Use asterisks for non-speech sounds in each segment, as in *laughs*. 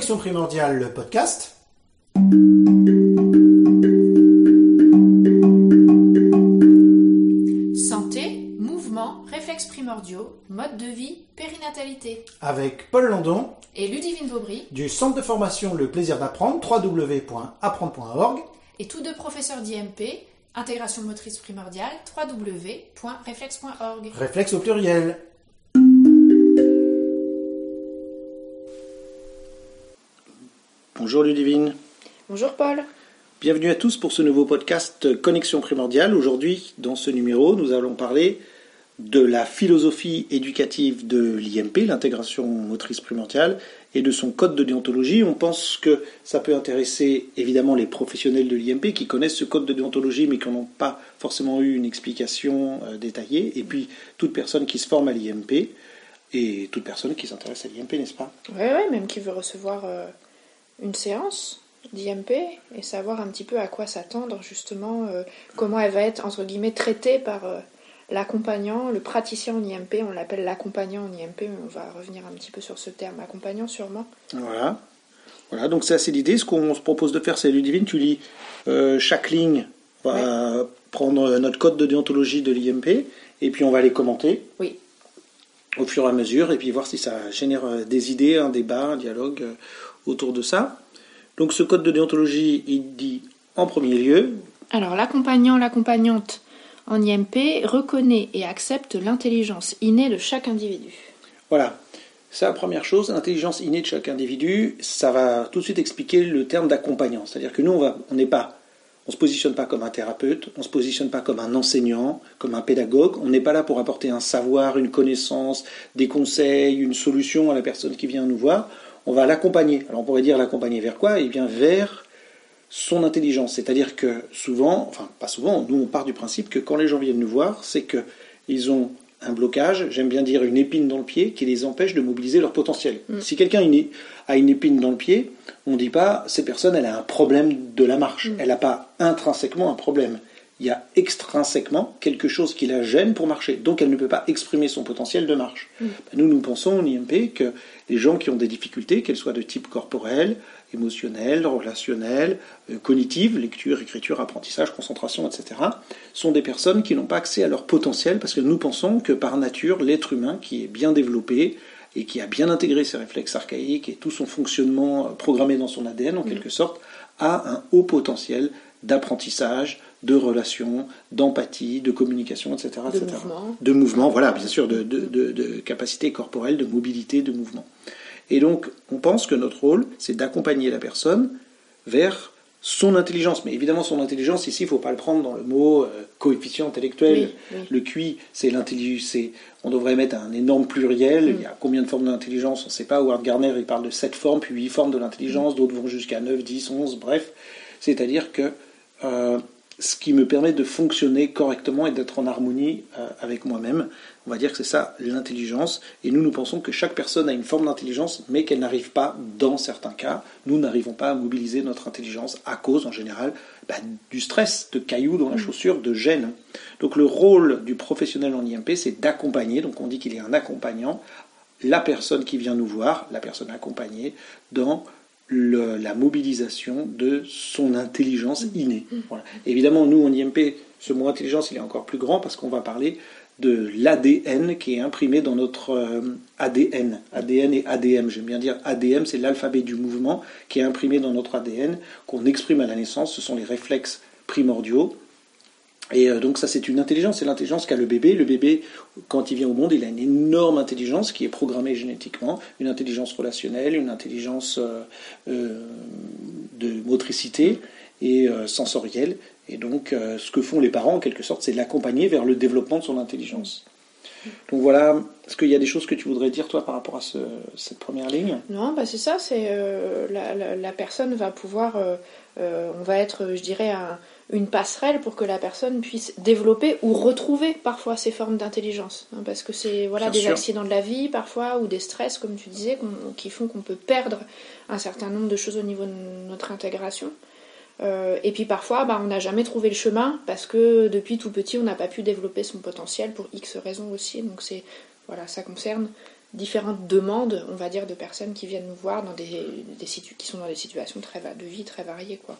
Connexion primordiale, le podcast. Santé, mouvement, réflexes primordiaux, mode de vie, périnatalité. Avec Paul Landon Et Ludivine Vaubry, du centre de formation Le Plaisir d'apprendre, www.apprendre.org. et tous deux professeurs d'IMP, intégration motrice primordiale, www.réflexe.org. Réflexe au pluriel. Bonjour Ludivine. Bonjour Paul. Bienvenue à tous pour ce nouveau podcast Connexion primordiale. Aujourd'hui, dans ce numéro, nous allons parler de la philosophie éducative de l'IMP, l'intégration motrice primordiale, et de son code de déontologie. On pense que ça peut intéresser évidemment les professionnels de l'IMP qui connaissent ce code de déontologie mais qui n'ont pas forcément eu une explication euh, détaillée, et puis toute personne qui se forme à l'IMP et toute personne qui s'intéresse à l'IMP, n'est-ce pas? Oui, ouais, même qui veut recevoir euh, une séance d'IMP et savoir un petit peu à quoi s'attendre justement, euh, comment elle va être entre guillemets traitée par euh, l'accompagnant, le praticien en IMP, on l'appelle l'accompagnant en IMP, mais on va revenir un petit peu sur ce terme, accompagnant sûrement. Voilà. Voilà, donc c'est assez l'idée. Ce qu'on se propose de faire, c'est Ludivine, tu lis euh, chaque ligne, on va prendre notre code de déontologie de l'IMP, et puis on va les commenter Oui, au fur et à mesure, et puis voir si ça génère des idées, un débat, un dialogue autour de ça. Donc ce code de déontologie, il dit en premier lieu, Alors, l'accompagnant, l'accompagnante en IMP reconnaît et accepte l'intelligence innée de chaque individu. voilà, ça la première chose, l'intelligence innée de chaque individu, ça va tout de suite expliquer le terme d'accompagnant. C'est-à-dire que nous, on n'est pas, on se positionne pas comme un thérapeute, on se positionne pas comme un enseignant, comme un pédagogue. On n'est pas là pour apporter un savoir, une connaissance, des conseils, une solution à la personne qui vient nous voir. On va l'accompagner. Alors on pourrait dire l'accompagner vers quoi? Eh bien vers son intelligence. C'est-à-dire que souvent, enfin pas souvent, nous on part du principe que quand les gens viennent nous voir, c'est que ils ont un blocage, j'aime bien dire une épine dans le pied, qui les empêche de mobiliser leur potentiel. Si quelqu'un a une- a une épine dans le pied, on ne dit pas cette personne elle a un problème de la marche. Elle n'a pas intrinsèquement un problème. Il y a extrinsèquement quelque chose qui la gêne pour marcher. Donc elle ne peut pas exprimer son potentiel de marche. Ben, nous, nous pensons en IMP que les gens qui ont des difficultés, qu'elles soient de type corporel, émotionnel, relationnel, euh, cognitive, lecture, écriture, apprentissage, concentration, etc., sont des personnes qui n'ont pas accès à leur potentiel parce que nous pensons que par nature, l'être humain qui est bien développé et qui a bien intégré ses réflexes archaïques et tout son fonctionnement euh, programmé dans son ADN en quelque sorte, a un haut potentiel d'apprentissage, de relation, d'empathie, de communication, etc. De etc. mouvement. De mouvement, voilà, bien sûr, de, de, de, de capacité corporelle, de mobilité, de mouvement. Et donc, on pense que notre rôle, c'est d'accompagner la personne vers son intelligence. Mais évidemment, son intelligence, ici, il ne faut pas le prendre dans le mot euh, coefficient intellectuel. Oui, oui. Le QI, c'est l'intelligence. On devrait mettre un énorme pluriel. Il y a combien de formes d'intelligence On ne sait pas. Howard Gardner, il parle de 7 formes, puis 8 formes de l'intelligence. D'autres vont jusqu'à 9, 10, 11, bref. C'est-à-dire que euh, ce qui me permet de fonctionner correctement et d'être en harmonie euh, avec moi-même, on va dire que c'est ça l'intelligence. Et nous, nous pensons que chaque personne a une forme d'intelligence, mais qu'elle n'arrive pas, dans certains cas, nous n'arrivons pas à mobiliser notre intelligence à cause, en général, bah, du stress, de cailloux dans la chaussure, de gêne. Donc le rôle du professionnel en IMP, c'est d'accompagner, donc on dit qu'il est un accompagnant, la personne qui vient nous voir, la personne accompagnée, dans le- la mobilisation de son intelligence innée. Voilà. Évidemment, nous, en IMP, ce mot intelligence, il est encore plus grand parce qu'on va parler de l'ADN qui est imprimé dans notre euh, ADN. ADN et ADM, j'aime bien dire ADM, c'est l'alphabet du mouvement qui est imprimé dans notre ADN, qu'on exprime à la naissance, ce sont les réflexes primordiaux. Et euh, donc ça c'est une intelligence, c'est l'intelligence qu'a le bébé. Le bébé, quand il vient au monde, il a une énorme intelligence qui est programmée génétiquement, une intelligence relationnelle, une intelligence euh, euh, de motricité et sensorielle. Et donc ce que font les parents en quelque sorte, c'est l'accompagner vers le développement de son intelligence. Donc voilà, est-ce qu'il y a des choses que tu voudrais dire toi par rapport à ce- cette première ligne? Non, bah c'est ça, c'est la, personne va pouvoir, on va être, je dirais, un- une passerelle pour que la personne puisse développer ou retrouver parfois ces formes d'intelligence. hein, parce que c'est voilà, Bien des sûr. accidents de la vie parfois ou des stress, comme tu disais, qui font qu'on peut perdre un certain nombre de choses au niveau de notre intégration. Euh, et puis parfois, bah, on n'a jamais trouvé le chemin parce que depuis tout petit, on n'a pas pu développer son potentiel pour X raisons aussi. Donc c'est voilà, ça concerne différentes demandes, on va dire, de personnes qui viennent nous voir dans des, des qui sont dans des situations très de vie très variées, quoi.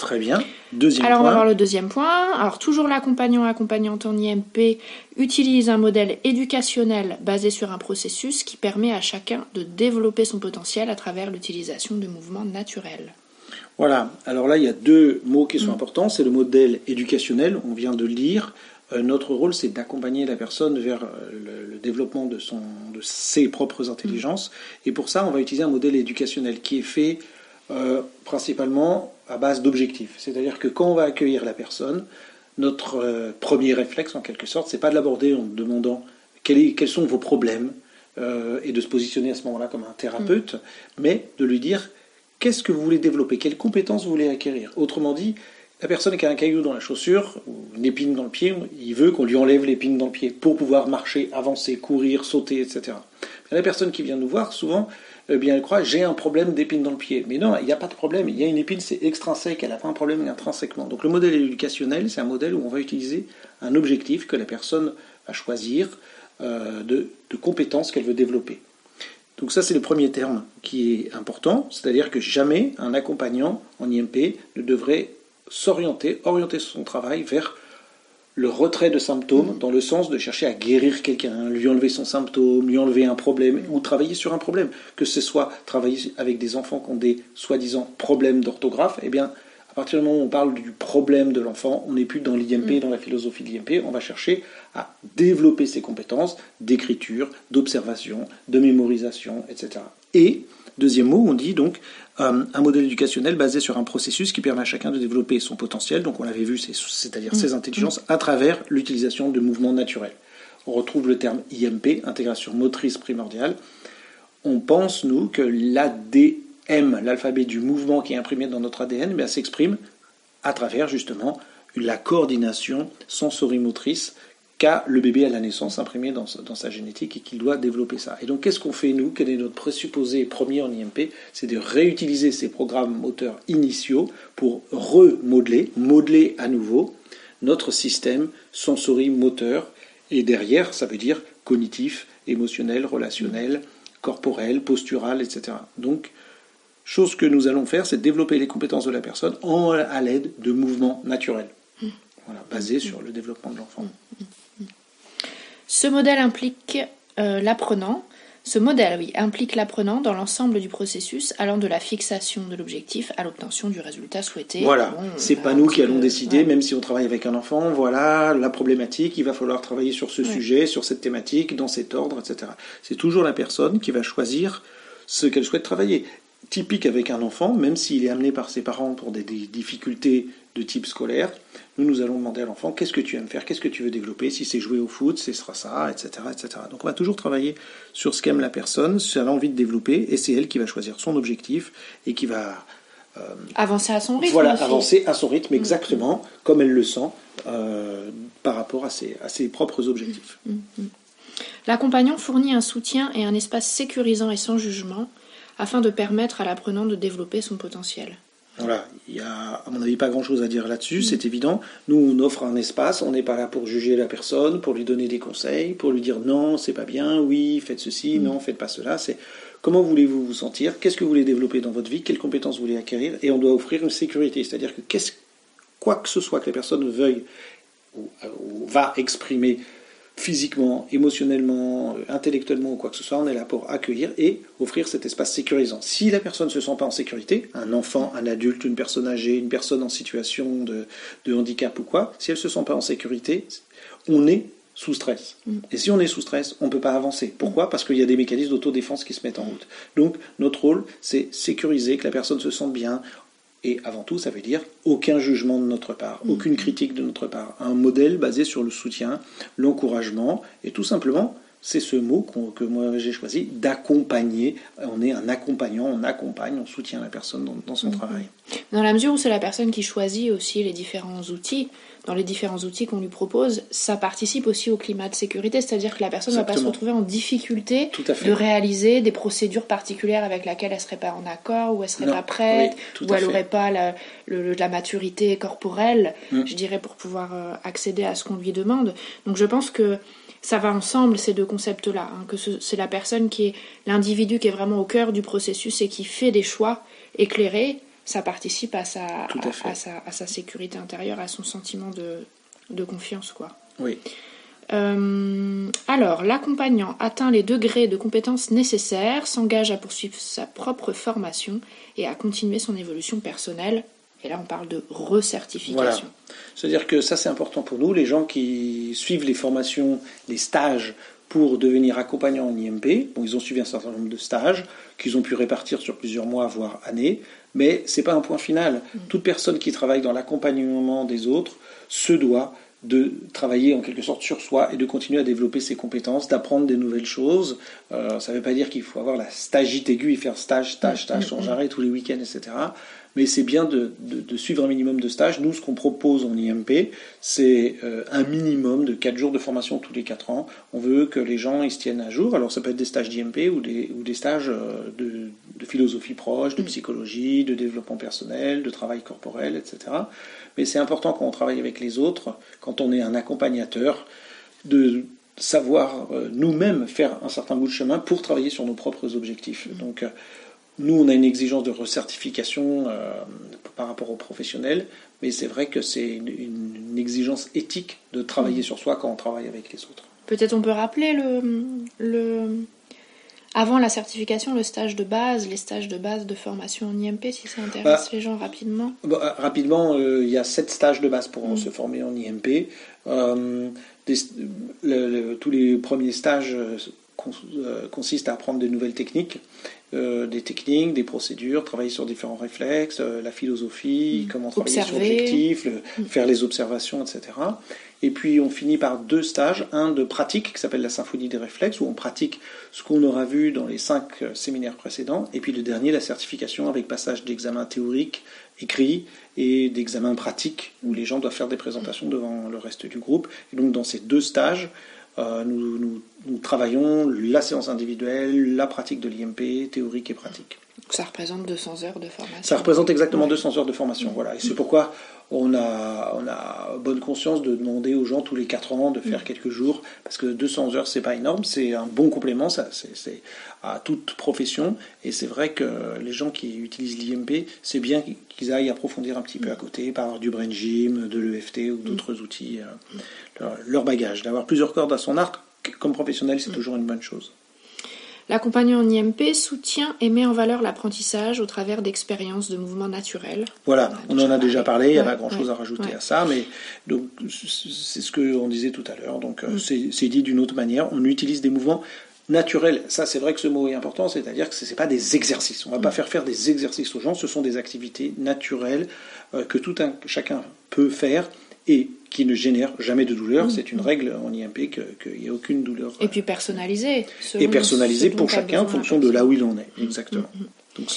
Très bien. Deuxième Alors, point. on va voir le deuxième point. Alors, toujours l'accompagnant accompagnante en IMP utilise un modèle éducationnel basé sur un processus qui permet à chacun de développer son potentiel à travers l'utilisation de mouvements naturels. Voilà. Alors là, il y a deux mots qui sont importants. C'est le modèle éducationnel. On vient de lire. Euh, notre rôle, c'est d'accompagner la personne vers euh, le, développement de, son, de ses propres intelligences. Et pour ça, on va utiliser un modèle éducationnel qui est fait euh, principalement à base d'objectifs. C'est-à-dire que quand on va accueillir la personne, notre euh, premier réflexe, en quelque sorte, c'est pas de l'aborder en demandant quels sont vos problèmes euh, et de se positionner à ce moment-là comme un thérapeute, mm. mais de lui dire qu'est-ce que vous voulez développer, quelles compétences vous voulez acquérir. Autrement dit, la personne qui a un caillou dans la chaussure ou une épine dans le pied, il veut qu'on lui enlève l'épine dans le pied pour pouvoir marcher, avancer, courir, sauter, etc. la personne qui vient nous voir, souvent, eh bien, elle croit j'ai un problème d'épine dans le pied. Mais non, il n'y a pas de problème. Il y a une épine, c'est extrinsèque, elle n'a pas un problème intrinsèquement. Donc le modèle éducationnel, c'est un modèle où on va utiliser un objectif que la personne va choisir euh, de, de compétences qu'elle veut développer. Donc ça, c'est le premier terme qui est important, c'est-à-dire que jamais un accompagnant en IMP ne devrait s'orienter, orienter son travail vers le retrait de symptômes dans le sens de chercher à guérir quelqu'un, lui enlever son symptôme, lui enlever un problème ou travailler sur un problème. Que ce soit travailler avec des enfants qui ont des soi-disant problèmes d'orthographe, eh bien, à partir du moment où on parle du problème de l'enfant, on n'est plus dans l'IMP, mm. dans la philosophie de l'IMP, on va chercher à développer ses compétences d'écriture, d'observation, de mémorisation, etc. Et Deuxième mot, on dit donc euh, un modèle éducationnel basé sur un processus qui permet à chacun de développer son potentiel, donc on l'avait vu, c'est-à-dire ses mm. intelligences, à travers l'utilisation de mouvements naturels. On retrouve le terme IMP, intégration motrice primordiale. On pense, nous, que l'ADM, l'alphabet du mouvement qui est imprimé dans notre ADN, eh s'exprime à travers justement la coordination sensorimotrice qu'a le bébé à la naissance imprimé dans, sa génétique et qu'il doit développer ça. Et donc qu'est-ce qu'on fait nous? Quel est notre présupposé premier en IMP C'est de réutiliser ces programmes moteurs initiaux pour remodeler, modeler à nouveau notre système sensorimoteur. Et derrière, ça veut dire cognitif, émotionnel, relationnel, corporel, postural, etc. Donc, chose que nous allons faire, c'est développer les compétences de la personne en, à l'aide de mouvements naturels. Mmh. Voilà, basés sur le développement de l'enfant. Ce modèle implique euh, l'apprenant. Ce modèle, oui, implique l'apprenant dans l'ensemble du processus allant de la fixation de l'objectif à l'obtention du résultat souhaité. Voilà, c'est pas nous qui allons décider, même si on travaille avec un enfant, voilà la problématique, il va falloir travailler sur ce sujet, sur cette thématique, dans cet ordre, etc. C'est toujours la personne qui va choisir ce qu'elle souhaite travailler. Typique avec un enfant, même s'il est amené par ses parents pour des difficultés de type scolaire, nous, nous allons demander à l'enfant qu'est-ce que tu aimes faire, qu'est-ce que tu veux développer, si c'est jouer au foot, ce sera ça, etc., etc. Donc on va toujours travailler sur ce qu'aime la personne, ce qu'elle a envie de développer, et c'est elle qui va choisir son objectif et qui va... Euh, avancer à son rythme. Voilà, avancer à son rythme exactement, comme elle le sent, euh, par rapport à ses, à ses propres objectifs. Mm, mm, mm. L'accompagnant fournit un soutien et un espace sécurisant et sans jugement afin de permettre à l'apprenant de développer son potentiel. Voilà, il y a à mon avis pas grand-chose à dire là-dessus, c'est évident. Nous, on offre un espace, on n'est pas là pour juger la personne, pour lui donner des conseils, pour lui dire non, c'est pas bien, oui, faites ceci, mm. non, faites pas cela. C'est comment voulez-vous vous sentir, qu'est-ce que vous voulez développer dans votre vie, quelles compétences vous voulez acquérir, et on doit offrir une sécurité, c'est-à-dire que quoi que ce soit que la personne veuille ou va exprimer physiquement, émotionnellement, intellectuellement ou quoi que ce soit, on est là pour accueillir et offrir cet espace sécurisant. Si la personne ne se sent pas en sécurité, un enfant, un adulte, une personne âgée, une personne en situation de, handicap ou quoi, si elle ne se sent pas en sécurité, on est sous stress. Mm. Et si on est sous stress, on ne peut pas avancer. Pourquoi? Parce qu'il y a des mécanismes d'autodéfense qui se mettent en route. Donc notre rôle, c'est sécuriser, que la personne se sente bien, et avant tout, ça veut dire aucun jugement de notre part, mm. aucune critique de notre part. Un modèle basé sur le soutien, l'encouragement, et tout simplement, c'est ce mot que moi j'ai choisi, d'accompagner. On est un accompagnant, on accompagne, on soutient la personne dans, son mm-hmm. travail. Dans la mesure où c'est la personne qui choisit aussi les différents outils, dans les différents outils qu'on lui propose, ça participe aussi au climat de sécurité, c'est-à-dire que la personne ne va pas se retrouver en difficulté de réaliser des procédures particulières avec lesquelles elle serait pas en accord, ou elle serait Non, pas prête, oui, ou elle n'aurait pas la, le- le- la maturité corporelle, Mm. je dirais, pour pouvoir euh, accéder à ce qu'on lui demande. Donc je pense que ça va ensemble ces deux concepts-là, hein, que ce- c'est la personne qui est l'individu qui est vraiment au cœur du processus et qui fait des choix éclairés, ça participe à sa, Tout à fait. à sa, à sa sécurité intérieure, à son sentiment de, de confiance, quoi. Oui. Euh, alors, l'accompagnant atteint les degrés de compétences nécessaires, s'engage à poursuivre sa propre formation et à continuer son évolution personnelle. Et là, on parle de recertification. C'est-à-dire que ça, c'est important pour nous, les gens qui suivent les formations, les stages pour devenir accompagnants en IMP. Bon, ils ont suivi un certain nombre de stages qu'ils ont pu répartir sur plusieurs mois, voire années, mais c'est pas un point final. Toute personne qui travaille dans l'accompagnement des autres se doit de travailler en quelque sorte sur soi et de continuer à développer ses compétences, d'apprendre des nouvelles choses. Euh, ça ne veut pas dire qu'il faut avoir la stagite aiguë et faire stage, stage, stage sans arrêt tous les week-ends, etc. Mais c'est bien de, de- de suivre un minimum de stages. Nous, ce qu'on propose en IMP, c'est euh, un minimum de 4 jours de formation tous les 4 ans. On veut que les gens ils se tiennent à jour. Alors ça peut être des stages d'IMP ou des, ou des stages euh, de, de philosophie proche, de psychologie, de développement personnel, de travail corporel, etc. Mais c'est important quand on travaille avec les autres, quand on est un accompagnateur, de savoir euh, nous-mêmes faire un certain bout de chemin pour travailler sur nos propres objectifs. Donc, euh, nous, on a une exigence de recertification euh, par rapport aux professionnels, mais c'est vrai que c'est une, exigence éthique de travailler sur soi quand on travaille avec les autres. Peut-être on peut rappeler le, le avant la certification, le stage de base, les stages de base de formation en IMP, si ça intéresse Bah, les gens rapidement. Euh, rapidement, euh, il y a sept stages de base pour Mm. se former en IMP. Euh, des- le- le- tous les premiers stages euh, cons- consistent à apprendre de nouvelles techniques, euh, des techniques, des procédures, travailler sur différents réflexes, euh, la philosophie, comment travailler sur Mm. Observer. Mm. l'objectif, le- faire les observations, etc. Et puis on finit par deux stages, un de pratique qui s'appelle la symphonie des réflexes, où on pratique ce qu'on aura vu dans les cinq euh, séminaires précédents, et puis le dernier, la certification avec passage d'examens théoriques écrits et d'examens pratiques, où les gens doivent faire des présentations devant le reste du groupe. Et donc dans ces deux stages, euh, nous, nous- nous travaillons la séance individuelle, la pratique de l'IMP, théorique et pratique. Donc ça représente 200 heures de formation. Ça représente exactement Ouais. 200 heures de formation. Voilà. Et c'est pourquoi on a, on a bonne conscience de demander aux gens tous les 4 ans de faire quelques jours, parce que 200 heures, c'est pas énorme, c'est un bon complément, ça, c'est, à toute profession. Et c'est vrai que les gens qui utilisent l'IMP, c'est bien qu'ils aillent approfondir un petit peu à côté, par du brain gym, de l'EFT ou d'autres outils, euh, leur, leur bagage. D'avoir plusieurs cordes à son arc, comme professionnel, c'est toujours une bonne chose. L'accompagnant en IMP soutient et met en valeur l'apprentissage au travers d'expériences de mouvements naturels. Voilà, on en a déjà parlé, il n'y a pas grand-chose ouais, à rajouter ouais. à ça, mais donc c'est ce que on disait tout à l'heure. Donc Mm. euh, c'est c'est dit d'une autre manière, on utilise des mouvements naturels. Ça, c'est vrai que ce mot est important, c'est-à-dire que ce n'est pas des exercices. On ne va Mm. pas faire faire des exercices aux gens, ce sont des activités naturelles euh, que tout un chacun peut faire et qui ne génèrent jamais de douleur. C'est une règle en IMP que- qu'il n'y a aucune douleur. Mm. Et puis personnalisé. selon et personnalisée pour chacun en fonction de là où il en est. Exactement. Donc,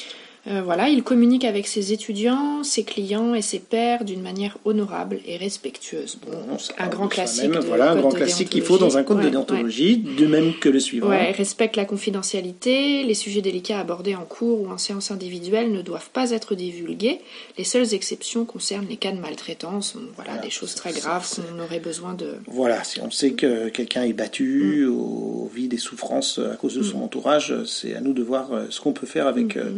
Euh, voilà, il communique avec ses étudiants, ses clients et ses pairs d'une manière honorable et respectueuse. Bon, un grand classique. de Voilà, un grand classique qu'il faut dans un code de déontologie. de même que le suivant. Ouais, respecte la confidentialité, les sujets délicats abordés en cours ou en séance individuelle ne doivent pas être divulgués. Les seules exceptions concernent les cas de maltraitance, voilà, Voilà, des choses très graves qu'on aurait besoin de... Voilà, si on sait que quelqu'un est battu, Mm. ou vit des souffrances à cause de son entourage, c'est à nous de voir euh, ce qu'on peut faire Mm, avec euh,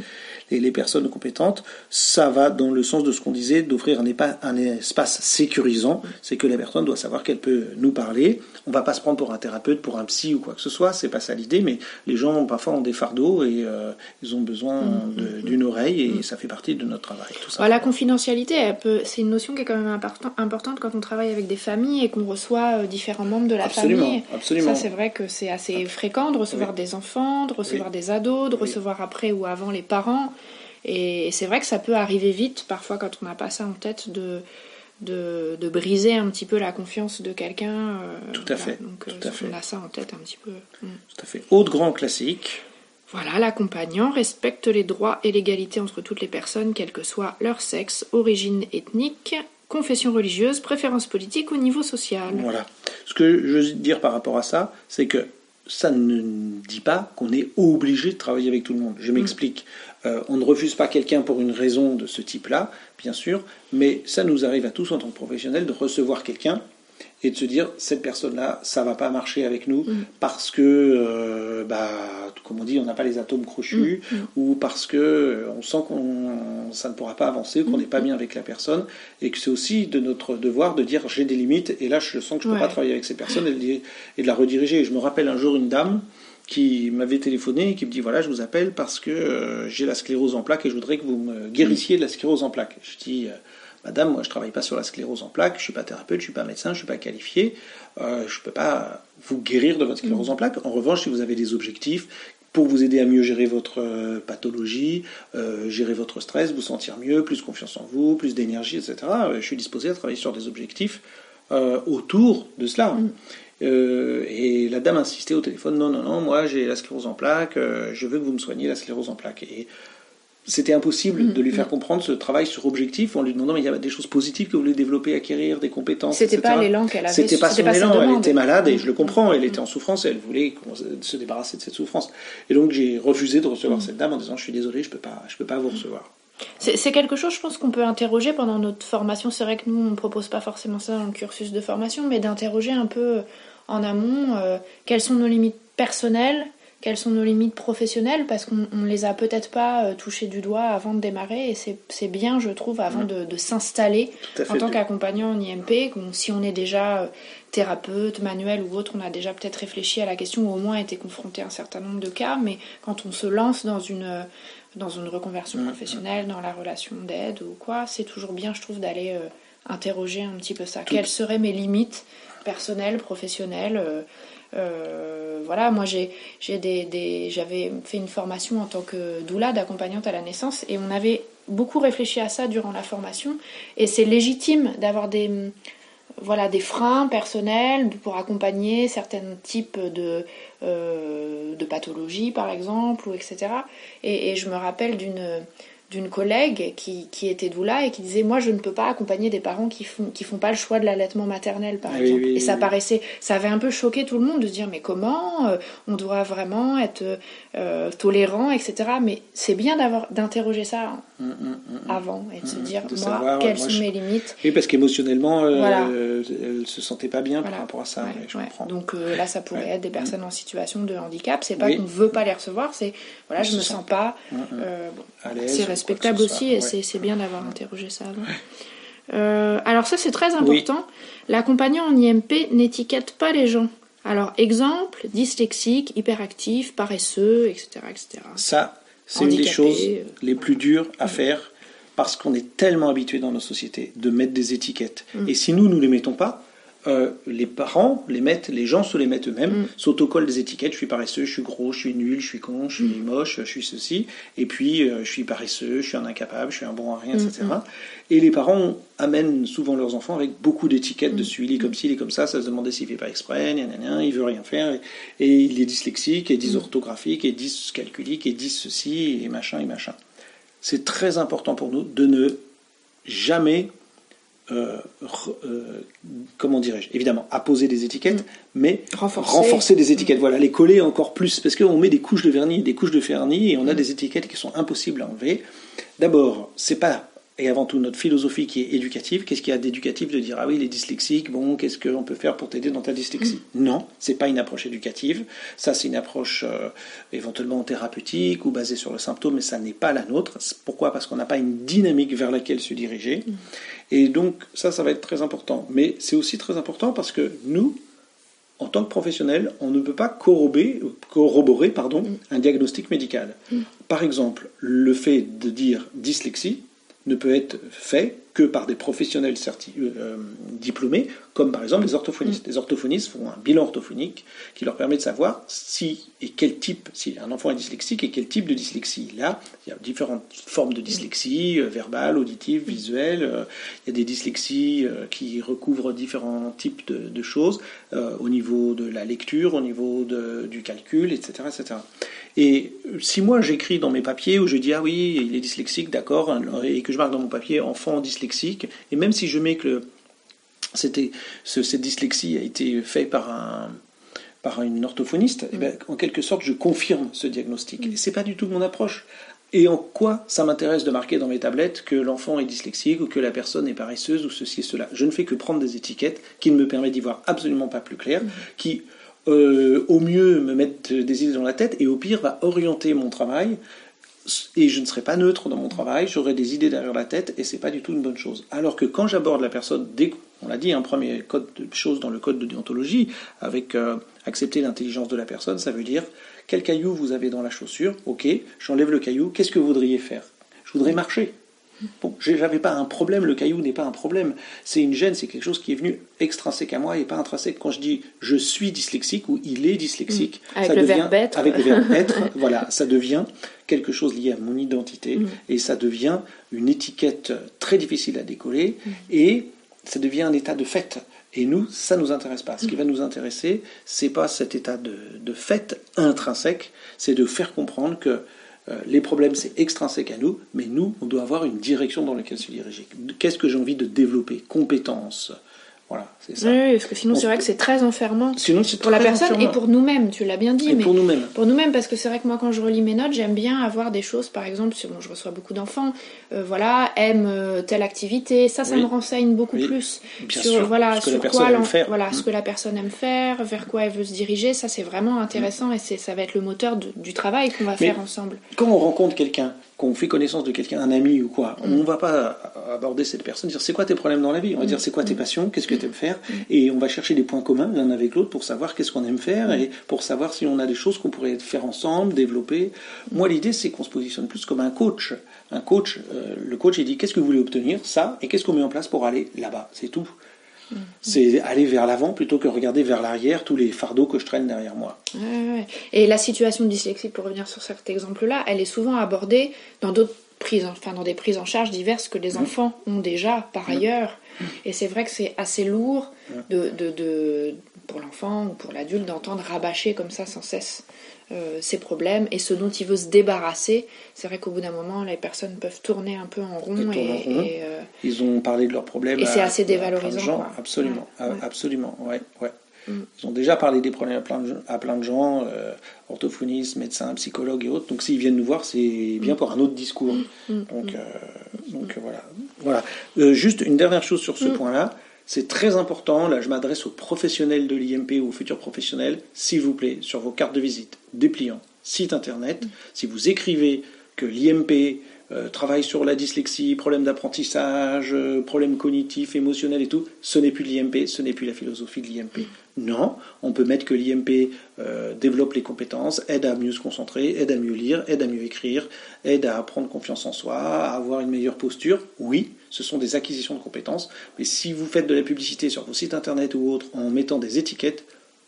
les, les personnes compétentes. Ça va dans le sens de ce qu'on disait, d'offrir un, espace sécurisant. Mm. C'est que la personne doit savoir qu'elle peut nous parler. On va pas se prendre pour un thérapeute, pour un psy ou quoi que ce soit. C'est pas ça l'idée, mais les gens parfois ont des fardeaux et euh, ils ont besoin de- d'une oreille et ça fait partie de notre travail. Tout ça. Voilà, la confidentialité, c'est une notion qui est quand même important- importante quand on travaille avec des familles et qu'on reçoit euh, différents membres de la Absolument, famille. absolument. Ça, c'est vrai que c'est assez fréquent de recevoir Oui. des enfants, de recevoir Oui. des ados, de Oui. recevoir après ou avant les parents. Et c'est vrai que ça peut arriver vite, parfois, quand on n'a pas ça en tête, de, de, de briser un petit peu la confiance de quelqu'un. euh, Tout à voilà. fait, Donc, tout euh, à fait. on a ça en tête un petit peu. Mm. Tout à fait. Autre grand classique. Voilà, l'accompagnant respecte les droits et l'égalité entre toutes les personnes, quel que soit leur sexe, origine ethnique confession religieuse, préférence politique ou niveau social. Voilà. Ce que je veux dire par rapport à ça, c'est que ça ne dit pas qu'on est obligé de travailler avec tout le monde. Je m'explique. Euh, on ne refuse pas quelqu'un pour une raison de ce type-là, bien sûr, mais ça nous arrive à tous en tant que professionnels de recevoir quelqu'un et de se dire cette personne-là, ça va pas marcher avec nous Mm. parce que, euh, bah, comme on dit, on n'a pas les atomes crochus Mm, mm. ou parce que euh, on sent qu'on ça ne pourra pas avancer, qu'on n'est pas bien avec la personne et que c'est aussi de notre devoir de dire j'ai des limites et là je sens que je peux Ouais. pas travailler avec ces personnes et de, les- et de la rediriger. Et je me rappelle un jour une dame qui m'avait téléphoné et qui me dit voilà je vous appelle parce que euh, j'ai la sclérose en plaques et je voudrais que vous me guérissiez de la sclérose en plaques. Je dis euh, Madame, moi je travaille pas sur la sclérose en plaques, je suis pas thérapeute, je suis pas médecin, je suis pas qualifié, euh, je peux pas vous guérir de votre sclérose en plaques. En revanche, si vous avez des objectifs pour vous aider à mieux gérer votre euh, pathologie, gérer votre stress, vous sentir mieux, plus confiance en vous, plus d'énergie, etc. je suis disposé à travailler sur des objectifs euh, autour de cela. Mm. Euh, et la dame insistait au téléphone, non, non, non, moi j'ai la sclérose en plaques, euh, je veux que vous me soigniez la sclérose en plaques. Et c'était impossible Mm, de lui mm. faire comprendre ce travail sur objectif en lui demandant, mais il y a des choses positives que vous voulez développer, acquérir, des compétences. C'était pas l'élan qu'elle avait. C'était pas son sa élan, elle était malade et Mm. je le comprends, elle était en souffrance et elle voulait se- se débarrasser de cette souffrance. Et donc j'ai refusé de recevoir Mm. cette dame en disant je suis désolé, je peux pas, je peux pas vous recevoir. C'est quelque chose, je pense, qu'on peut interroger pendant notre formation. C'est vrai que nous, on ne propose pas forcément ça dans le cursus de formation, mais d'interroger un peu en amont euh, quelles sont nos limites personnelles, quelles sont nos limites professionnelles, parce qu'on ne les a peut-être pas euh, touchées du doigt avant de démarrer, et c'est bien, je trouve, avant de, de s'installer en tant qu'accompagnant en IMP, si on est déjà euh, thérapeute, manuel ou autre, on a déjà peut-être réfléchi à la question ou au moins été confronté à un certain nombre de cas, mais quand on se lance dans une, euh, dans une reconversion Mm, professionnelle, dans la relation d'aide ou quoi, c'est toujours bien, je trouve, d'aller euh, interroger un petit peu ça. Tout- Quelles seraient mes limites personnelles, professionnelles euh, euh, voilà, moi j'ai, j'ai des, des- j'avais fait une formation en tant que doula, d'accompagnante à la naissance, et on avait beaucoup réfléchi à ça durant la formation. Et c'est légitime d'avoir des, voilà, des freins personnels pour accompagner certains types de, euh, de pathologies, par exemple, ou etc. Et, et je me rappelle d'une d'une collègue qui, qui était doula et qui disait moi je ne peux pas accompagner des parents qui font qui font pas le choix de l'allaitement maternel par Ah exemple oui, et ça oui. paraissait ça avait un peu choqué tout le monde de se dire mais comment euh, on doit vraiment être euh, tolérant etc mais c'est bien d'avoir d'interroger ça mm, mm, mm. avant et de se dire de moi savoir, quelles moi, sont je- mes limites Oui, parce qu'émotionnellement, euh, Voilà. elle se sentait pas bien Voilà. par rapport à ça. Ouais, mais je ouais. comprends. Donc euh, là, ça pourrait Ouais. être des personnes en situation de handicap. C'est pas qu'on veut pas les recevoir, c'est voilà, je me sent sens pas. Bon, À l'aise respectable aussi et ouais. c'est bien d'avoir interrogé ça avant. Euh, alors ça, c'est très important. L'accompagnant en IMP n'étiquette pas les gens. Alors exemple, dyslexique, hyperactif, paresseux, etc., etc. Ça, c'est une des choses euh, les plus dures à faire parce qu'on est tellement habitué dans nos sociétés de mettre des étiquettes. Mm. Et si nous, nous les mettons pas, euh, les parents les mettent, les gens se les mettent eux-mêmes, Mm. s'autocollent des étiquettes. Je suis paresseux, je suis gros, je suis nul, je suis con, je suis Mm. moche, je suis ceci. Et puis, euh, je suis paresseux, je suis un incapable, je suis un bon à rien, Mm, etc. Et les parents amènent souvent leurs enfants avec beaucoup d'étiquettes Mm. dessus. Il est comme ci, il est comme ça, ça se demandait s'il fait pas exprès, gna, gna, gna, il veut rien faire. Et, et il est dyslexique, et Mm. dysorthographique, et dyscalculique, et dys ceci, et machin, et machin. C'est très important pour nous de ne jamais, euh, euh, comment dirais-je, évidemment, apposer des étiquettes, mais Renforcer. renforcer des étiquettes. Voilà, les coller encore plus, parce qu'on met des couches de vernis, des couches de vernis, et on a Mm. des étiquettes qui sont impossibles à enlever. D'abord, c'est pas et avant tout notre philosophie qui est éducative. Qu'est-ce qu'il y a d'éducatif de dire ah oui il est dyslexique, bon qu'est-ce qu'on peut faire pour t'aider dans ta dyslexie Non, c'est pas une approche éducative. Ça c'est une approche euh, éventuellement thérapeutique ou basée sur le symptôme, mais ça n'est pas la nôtre. Pourquoi? Parce qu'on n'a pas une dynamique vers laquelle se diriger. Et donc ça ça va être très important. Mais c'est aussi très important parce que nous en tant que professionnel, on ne peut pas corroborer, corroborer pardon, un diagnostic médical. Par exemple, le fait de dire dyslexie ne peut être fait que par des professionnels certi- euh, diplômés, comme par exemple les orthophonistes. Les orthophonistes font un bilan orthophonique qui leur permet de savoir si et quel type, si un enfant est dyslexique et quel type de dyslexie il a. Il y a différentes formes de dyslexie, euh, verbale, auditive, visuelle. euh, il y a des dyslexies euh, qui recouvrent différents types de, de choses euh, au niveau de la lecture, au niveau de- du calcul, etc., etc. Et si moi j'écris dans mes papiers où je dis ah oui il est dyslexique d'accord et que je marque dans mon papier enfant dyslexique et même si je mets que c'était, cette dyslexie a été faite par un, par une orthophoniste, eh ben, en quelque sorte, je confirme ce diagnostic. Et c'est pas du tout mon approche. Et en quoi ça m'intéresse de marquer dans mes tablettes que l'enfant est dyslexique ou que la personne est paresseuse ou ceci et cela? Je ne fais que prendre des étiquettes qui ne me permettent d'y voir absolument pas plus clair, qui euh, au mieux me mettent des idées dans la tête et au pire va orienter mon travail et je ne serai pas neutre dans mon travail, j'aurai des idées derrière la tête et c'est pas du tout une bonne chose. Alors que quand j'aborde la personne, dès on l'a dit, un premier code de chose dans le code de déontologie, avec euh, accepter l'intelligence de la personne, ça veut dire quel caillou vous avez dans la chaussure, ok, j'enlève le caillou, qu'est-ce que vous voudriez faire? Je voudrais marcher. Bon, j'avais pas un problème, le caillou n'est pas un problème. C'est une gêne, c'est quelque chose qui est venu extrinsèque à moi et pas intrinsèque. Quand je dis je suis dyslexique ou il est dyslexique, mmh. avec le verbe être, avec le verbe *laughs* être, voilà, ça devient quelque chose lié à mon identité mmh. et ça devient une étiquette très difficile à décoller mmh. et ça devient un état de fait. Et nous, ça nous intéresse pas. Ce qui va nous intéresser, c'est pas cet état de, de fait intrinsèque, c'est de faire comprendre que les problèmes, c'est extrinsèque à nous, mais nous, on doit avoir une direction dans laquelle se diriger. Qu'est-ce que j'ai envie de développer? Compétences. Voilà, c'est ça. Oui, parce que sinon, c'est vrai que c'est très enfermant sinon, pour la personne et pour nous-mêmes, tu l'as bien dit. mais pour nous-mêmes. Pour nous-mêmes, parce que c'est vrai que moi, quand je relis mes notes, j'aime bien avoir des choses, par exemple, bon, je reçois beaucoup d'enfants, euh, voilà, aime euh, telle activité, ça, ça me renseigne beaucoup plus bien sur, sûr, voilà, ce que la personne aime faire. Voilà, ce mmh. que la personne aime faire, vers quoi elle veut se diriger, ça, c'est vraiment intéressant et et ça va être le moteur du travail qu'on va faire ensemble. Quand on rencontre quelqu'un qu'on fait connaissance de quelqu'un, un ami ou quoi, on ne va pas aborder cette personne, dire c'est quoi tes problèmes dans la vie, on va dire c'est quoi tes passions, qu'est-ce que tu aimes faire, et on va chercher des points communs l'un avec l'autre pour savoir qu'est-ce qu'on aime faire et pour savoir si on a des choses qu'on pourrait faire ensemble, développer. Moi l'idée c'est qu'on se positionne plus comme un coach. Un coach, euh, le coach il dit qu'est-ce que vous voulez obtenir, ça, et qu'est-ce qu'on met en place pour aller là-bas, c'est tout. C'est aller vers l'avant plutôt que regarder vers l'arrière tous les fardeaux que je traîne derrière moi. Et la situation de dyslexie, pour revenir sur cet exemple-là, elle est souvent abordée dans d'autres prises, enfin dans des prises en charge diverses que les mmh. enfants ont déjà par mmh. ailleurs. Et c'est vrai que c'est assez lourd mmh. de, pour l'enfant ou pour l'adulte d'entendre rabâcher comme ça sans cesse euh, ses problèmes et ce dont il veut se débarrasser. C'est vrai qu'au bout d'un moment, les personnes peuvent tourner un peu en rond. Et, euh, Ils ont parlé de leurs problèmes. Et c'est assez dévalorisant. Absolument, absolument, ouais, ouais. Ils ont déjà parlé des problèmes à plein de, gens, euh, orthophonistes, médecins, psychologues et autres. Donc s'ils viennent nous voir, c'est bien pour un autre discours. Donc, donc voilà. voilà. juste une dernière chose sur ce point-là. C'est très important, là je m'adresse aux professionnels de l'IMP ou aux futurs professionnels, s'il vous plaît, sur vos cartes de visite, dépliants, site internet, si vous écrivez que l'IMP euh, travaille sur la dyslexie, problème d'apprentissage, euh, problèmes cognitifs, émotionnels et tout, ce n'est plus l'IMP, ce n'est plus la philosophie de l'IMP. Non, on peut mettre que l'IMP euh, développe les compétences, aide à mieux se concentrer, aide à mieux lire, aide à mieux écrire, aide à prendre confiance en soi, à avoir une meilleure posture. Oui, ce sont des acquisitions de compétences, mais si vous faites de la publicité sur vos sites internet ou autres en mettant des étiquettes,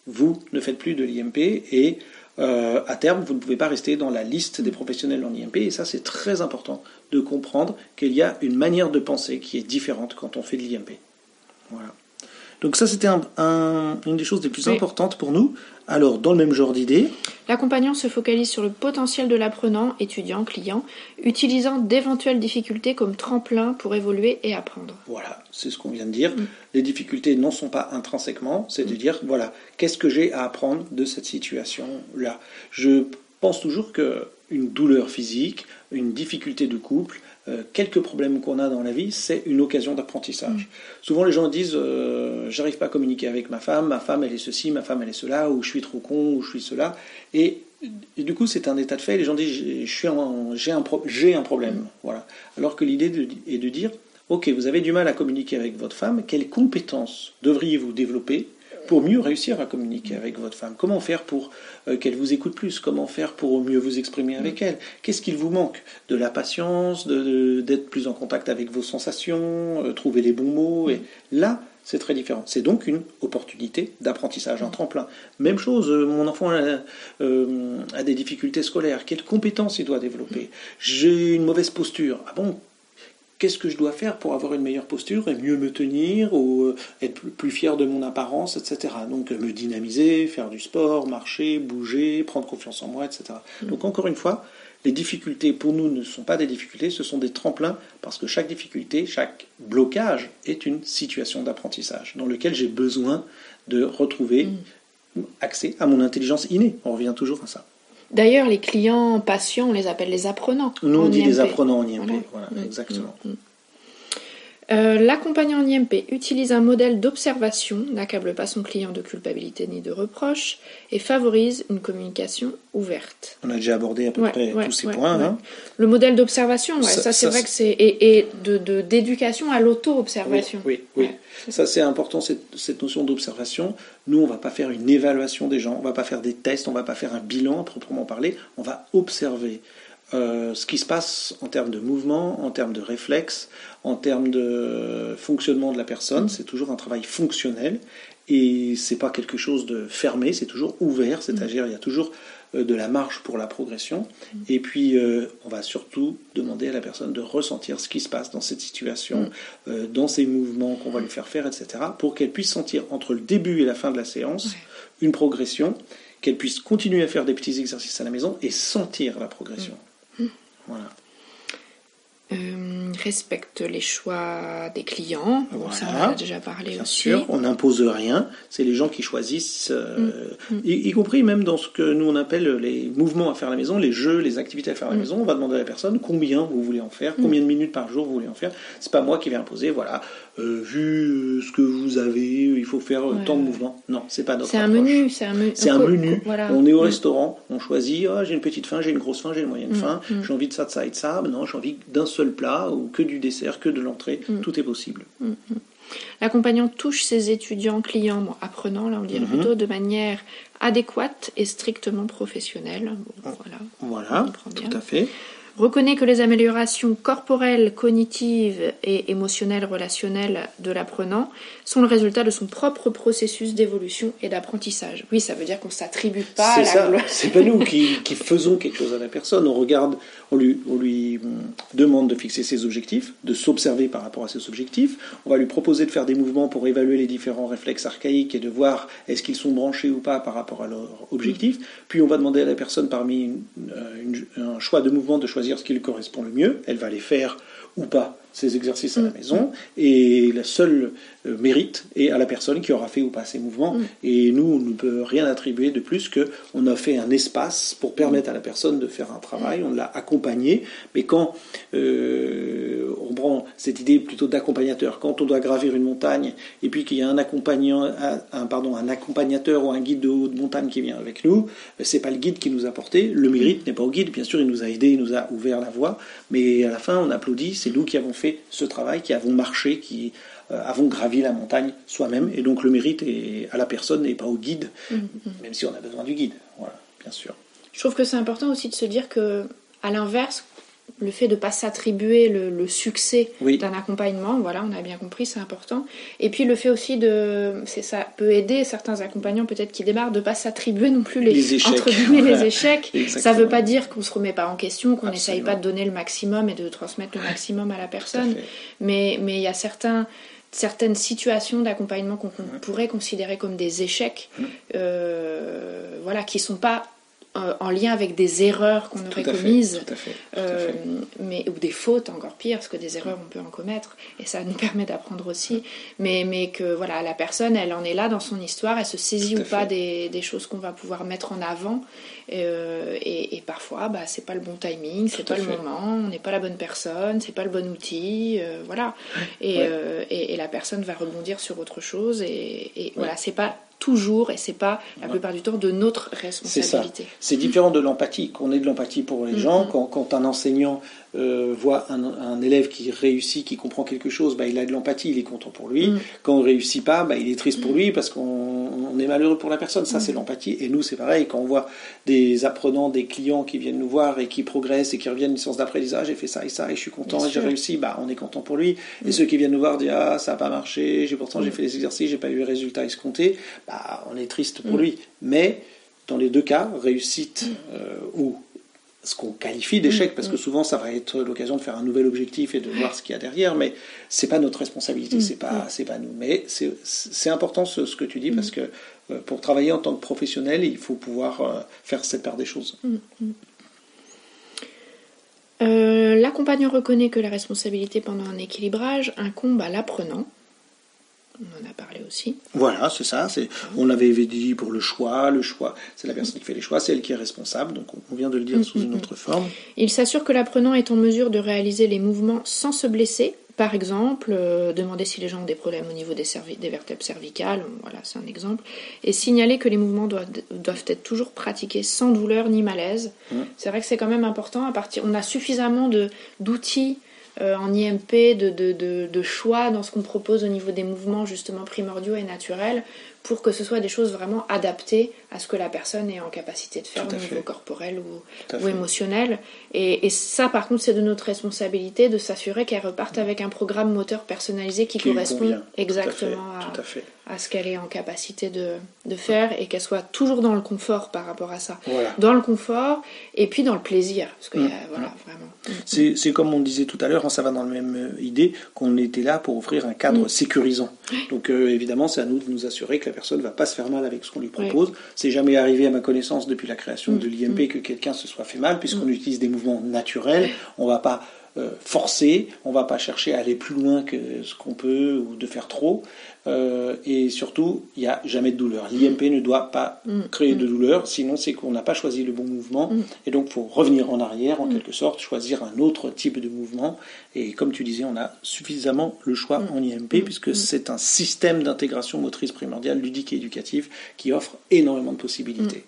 vous ne faites plus de l'IMP et euh, à terme, vous ne pouvez pas rester dans la liste des professionnels en IMP. Et ça, c'est très important de comprendre qu'il y a une manière de penser qui est différente quand on fait de l'IMP. Voilà. Donc ça, c'était une des choses les plus importantes pour nous. Alors, dans le même genre d'idée. L'accompagnant se focalise sur le potentiel de l'apprenant, étudiant, client, utilisant d'éventuelles difficultés comme tremplin pour évoluer et apprendre. Voilà, c'est ce qu'on vient de dire. Mm. Les difficultés n'en sont pas intrinsèquement, c'est de mm. dire, voilà, qu'est-ce que j'ai à apprendre de cette situation-là? Je pense toujours qu'une douleur physique, une difficulté de couple, euh, quelques problèmes qu'on a dans la vie, c'est une occasion d'apprentissage. Mm. Souvent les gens disent euh, j'arrive pas à communiquer avec ma femme, ma femme elle est ceci, ma femme elle est cela, ou je suis trop con, ou je suis cela. Et, du coup c'est un état de fait, les gens disent j'ai un, un, problème. Mm. Voilà. Alors que l'idée est de dire ok vous avez du mal à communiquer avec votre femme, quelles compétences devriez-vous développer pour mieux réussir à communiquer avec votre femme? Comment faire pour euh, qu'elle vous écoute plus? Comment faire pour mieux vous exprimer avec elle? Qu'est-ce qu'il vous manque? De la patience, d'être plus en contact avec vos sensations, euh, trouver les bons mots. Et là, c'est très différent. C'est donc une opportunité d'apprentissage, un tremplin. Même chose, euh, mon enfant a, a, des difficultés scolaires. Quelles compétences il doit développer? J'ai une mauvaise posture. Ah bon? Qu'est-ce que je dois faire pour avoir une meilleure posture et mieux me tenir ou euh, être plus fier de mon apparence, etc. Donc me dynamiser, faire du sport, marcher, bouger, prendre confiance en moi, etc. Mm. Donc encore une fois, les difficultés pour nous ne sont pas des difficultés, ce sont des tremplins parce que chaque difficulté, chaque blocage est une situation d'apprentissage dans lequel j'ai besoin de retrouver mm. accès à mon intelligence innée. On revient toujours à ça. D'ailleurs, les clients patients, on les appelle les apprenants. Nous, on dit les apprenants en IMP. Voilà, mm, exactement. Mm, mm. L'accompagnant en IMP utilise un modèle d'observation, n'accable pas son client de culpabilité ni de reproche, et favorise une communication ouverte. On a déjà abordé à peu près tous ces points. Hein. Le modèle d'observation, ça, c'est vrai que c'est et, de d'éducation à l'auto-observation. Oui, oui, ça c'est important cette, cette notion d'observation. Nous, on va pas faire une évaluation des gens, on va pas faire des tests, on va pas faire un bilan à proprement parler. On va observer. Euh, ce qui se passe en termes de mouvement, en termes de réflexe, en termes de fonctionnement de la personne. C'est toujours un travail fonctionnel et c'est pas quelque chose de fermé, c'est toujours ouvert, c'est-à-dire il y a toujours euh, de la marge pour la progression. Et puis euh, on va surtout demander à la personne de ressentir ce qui se passe dans cette situation, dans ces mouvements qu'on va lui faire faire, etc., pour qu'elle puisse sentir entre le début et la fin de la séance une progression, qu'elle puisse continuer à faire des petits exercices à la maison et sentir la progression. Voilà. Euh, respecte les choix des clients. ça, on en a déjà parlé Bien aussi. sûr, on n'impose rien. C'est les gens qui choisissent, euh, mm. Mm. Y, compris même dans ce que nous on appelle les mouvements à faire à la maison, les jeux, les activités à faire à la mm. maison. On va demander à la personne combien vous voulez en faire, combien de minutes par jour vous voulez en faire. C'est pas moi qui vais imposer. Voilà, euh, vu ce que vous avez, il faut faire tant de mouvements. Non, c'est pas notre. C'est un menu. C'est un, menu. On est au restaurant, on choisit. Ah, j'ai une petite faim, j'ai une grosse faim, j'ai une moyenne faim. J'ai envie de ça, de ça et de ça. non, j'ai envie d'un seul plat ou que du dessert, que de l'entrée, mm. tout est possible. Mm, mm. L'accompagnant touche ses étudiants, clients, bon, apprenants, là on dirait mm-hmm. plutôt, de manière adéquate et strictement professionnelle. voilà, voilà tout à fait reconnaît que les améliorations corporelles, cognitives et émotionnelles relationnelles de l'apprenant sont le résultat de son propre processus d'évolution et d'apprentissage. Oui, ça veut dire qu'on s'attribue pas à la C'est pas nous *laughs* qui, faisons quelque chose à la personne. On regarde, on lui, on lui demande de fixer ses objectifs, de s'observer par rapport à ses objectifs. On va lui proposer de faire des mouvements pour évaluer les différents réflexes archaïques et de voir est-ce qu'ils sont branchés ou pas par rapport à leur objectif. Puis on va demander à la personne parmi euh, un choix de mouvement de choisir ce qui lui correspond le mieux. Elle va les faire ou pas ces exercices à la mm. maison. Et la seule euh, mérite est à la personne qui aura fait ou pas ces mouvements. Mm. Et nous, on ne peut rien attribuer de plus qu'on a fait un espace pour permettre à la personne de faire un travail. On l'a accompagné. Mais quand euh, on prend cette idée plutôt d'accompagnateur, quand on doit gravir une montagne et puis qu'il y a un accompagnant, un, pardon, un accompagnateur ou un guide de haute montagne qui vient avec nous, c'est pas le guide qui nous a porté. Le mérite n'est pas au guide. Bien sûr, il nous a aidé, il nous a ouvert la voie. Mais à la fin, on applaudit. C'est nous qui avons fait ce travail, qui avons marché, qui euh, avons gravi la montagne soi-même. Et donc le mérite est à la personne et pas au guide, mm-hmm. même si on a besoin du guide. Voilà, bien sûr. Je trouve que c'est important aussi de se dire que, à l'inverse, le fait de ne pas s'attribuer le, succès d'un accompagnement, voilà, on a bien compris, c'est important. Et puis le fait aussi de, ça peut aider certains accompagnants peut-être qui démarrent de ne pas s'attribuer non plus les, échecs. Entre guillemets, les échecs. Ça ne veut pas dire qu'on ne se remet pas en question, qu'on n'essaye pas de donner le maximum et de transmettre le maximum à la personne. Mais mais il y a certains certaines situations d'accompagnement qu'on pourrait considérer comme des échecs, euh, voilà, qui sont pas euh, en lien avec des erreurs qu'on aurait commises, euh, mais ou des fautes encore pire, parce que des erreurs on peut en commettre, et ça nous *laughs* permet d'apprendre aussi. Mais, mais que voilà, la personne, elle en est là dans son histoire, elle se saisit ou pas des, des, choses qu'on va pouvoir mettre en avant, euh, et, parfois, bah, c'est pas le bon timing, c'est pas le moment, on n'est pas la bonne personne, c'est pas le bon outil, voilà. Et, et, la personne va rebondir sur autre chose, et, voilà, c'est pas toujours, et c'est pas la plupart du temps de notre responsabilité. C'est différent de l'empathie, qu'on ait de l'empathie pour les gens, quand, quand, un enseignant euh, voit un, élève qui réussit, qui comprend quelque chose, bah, il a de l'empathie, il est content pour lui. Mm. Quand on réussit pas, bah, il est triste pour lui parce qu'on est malheureux pour la personne. Ça, c'est mm. l'empathie. Et nous, c'est pareil. Quand on voit des apprenants, des clients qui viennent nous voir et qui progressent et qui reviennent une séance d'après, disent ah j'ai fait ça et ça et je suis content et j'ai réussi, bah on est content pour lui. Et mm. ceux qui viennent nous voir disent ah ça n'a pas marché, j'ai pourtant j'ai fait les exercices, j'ai pas eu les résultats escomptés, bah on est triste pour lui. Mais dans les deux cas, réussite euh, ou ce qu'on qualifie d'échec, parce que souvent ça va être l'occasion de faire un nouvel objectif et de voir ce qu'il y a derrière, mais c'est pas notre responsabilité, c'est pas, c'est pas nous. Mais c'est important ce, ce, que tu dis, parce que euh, pour travailler en tant que professionnel, il faut pouvoir euh, faire cette part des choses. Euh, l'accompagnant reconnaît que la responsabilité pendant un équilibrage incombe à l'apprenant. On en a parlé aussi. Voilà, c'est ça. C'est, on l'avait dit pour le choix. Le choix, c'est la personne qui fait les choix, c'est elle qui est responsable. Donc on vient de le dire sous une autre forme. Il s'assure que l'apprenant est en mesure de réaliser les mouvements sans se blesser par exemple, euh, demander si les gens ont des problèmes au niveau des, des vertèbres cervicales, voilà, c'est un exemple, et signaler que les mouvements doivent, doivent être toujours pratiqués sans douleur ni malaise. Mmh. C'est vrai que c'est quand même important. À partir, on a suffisamment d'outils euh, en IMP, de, de, de, choix dans ce qu'on propose au niveau des mouvements justement primordiaux et naturels pour que ce soit des choses vraiment adaptées à ce que la personne est en capacité de faire au niveau corporel ou, ou émotionnel. Et, et, ça, par contre, c'est de notre responsabilité de s'assurer qu'elle reparte avec un programme moteur personnalisé qui, correspond exactement à, à, ce qu'elle est en capacité de, de faire et qu'elle soit toujours dans le confort par rapport à ça. Dans le confort et puis dans le plaisir. Parce que, mmh. voilà, vraiment. Mmh. C'est comme on disait tout à l'heure, hein, ça va dans la même euh, idée, qu'on était là pour offrir un cadre mmh. sécurisant. Donc, euh, évidemment, c'est à nous de nous assurer que la personne ne va pas se faire mal avec ce qu'on lui propose. C'est jamais arrivé à ma connaissance depuis la création de l'IMP mm. que quelqu'un se soit fait mal, puisqu'on mm. utilise des mouvements naturels. On ne va pas euh, forcer, on ne va pas chercher à aller plus loin que ce qu'on peut ou de faire trop. Euh, et surtout, il n'y a jamais de douleur. L'IMP ne doit pas mm. créer de douleur, sinon c'est qu'on n'a pas choisi le bon mouvement. Et donc, il faut revenir en arrière, en quelque sorte, choisir un autre type de mouvement. Et comme tu disais, on a suffisamment le choix en IMP, puisque c'est un système d'intégration motrice primordiale, ludique et éducative, qui offre énormément de possibilités.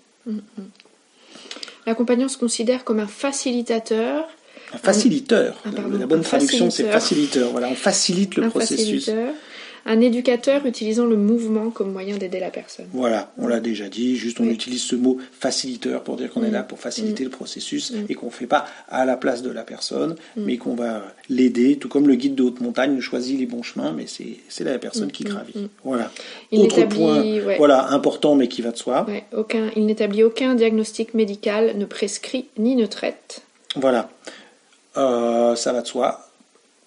L'accompagnant se considère comme un facilitateur un faciliteur. Ah, la bonne traduction, c'est faciliteur. Voilà, on facilite le processus. Un éducateur utilisant le mouvement comme moyen d'aider la personne. Voilà, on l'a déjà dit, juste on utilise ce mot faciliteur pour dire qu'on est là pour faciliter mm. le processus mm. et qu'on ne fait pas à la place de la personne, mm. mais qu'on va l'aider, tout comme le guide de haute montagne choisit les bons chemins, mais c'est la personne qui gravit. Voilà. Autre point voilà, important mais qui va de soi. aucun, il n'établit aucun diagnostic médical, ne prescrit ni ne traite. Voilà. Euh, ça va de soi.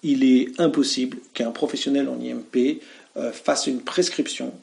Il est impossible qu'un professionnel en IMP euh, fasse une prescription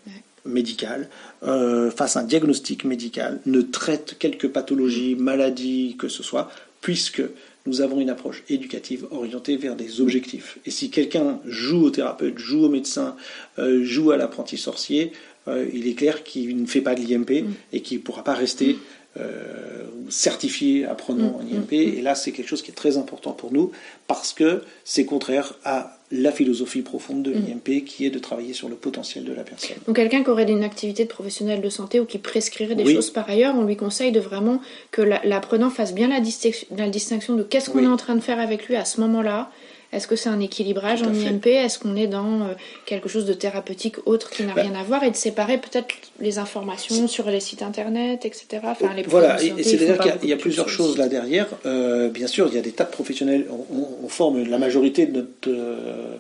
médicale, euh, fasse un diagnostic médical, ne traite quelque pathologie, maladie que ce soit, puisque nous avons une approche éducative orientée vers des objectifs. Et si quelqu'un joue au thérapeute, joue au médecin, joue à l'apprenti sorcier, il est clair qu'il ne fait pas de l'IMP mm. et qu'il ne pourra pas rester euh, certifié apprenant en IMP. Et là, c'est quelque chose qui est très important pour nous parce que c'est contraire à la philosophie profonde de l'IMP qui est de travailler sur le potentiel de la personne. Donc quelqu'un qui aurait une activité de professionnel de santé ou qui prescrirait des choses par ailleurs, on lui conseille de vraiment que l'apprenant fasse bien la, distinction de qu'est-ce qu'on est en train de faire avec lui à ce moment-là est-ce que c'est un équilibrage en IMP Est-ce qu'on est dans euh, quelque chose de thérapeutique autre qui n'a bah. rien à voir Et de séparer peut-être les informations sur les sites internet, etc. Enfin, les voilà, et c'est-à-dire qu'il y, a plusieurs choses là derrière. Euh, bien sûr, il y a des tas de professionnels. On, forme la majorité de notre euh,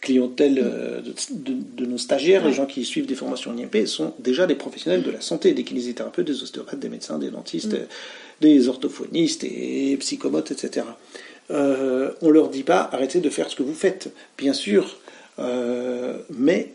clientèle de, nos stagiaires, les gens qui suivent des formations en IMP, sont déjà des professionnels de la santé, des kinésithérapeutes, des ostéopathes, des médecins, des dentistes, mm. des orthophonistes et psychomotes, etc euh, on leur dit pas arrêtez de faire ce que vous faites, bien sûr, euh, mais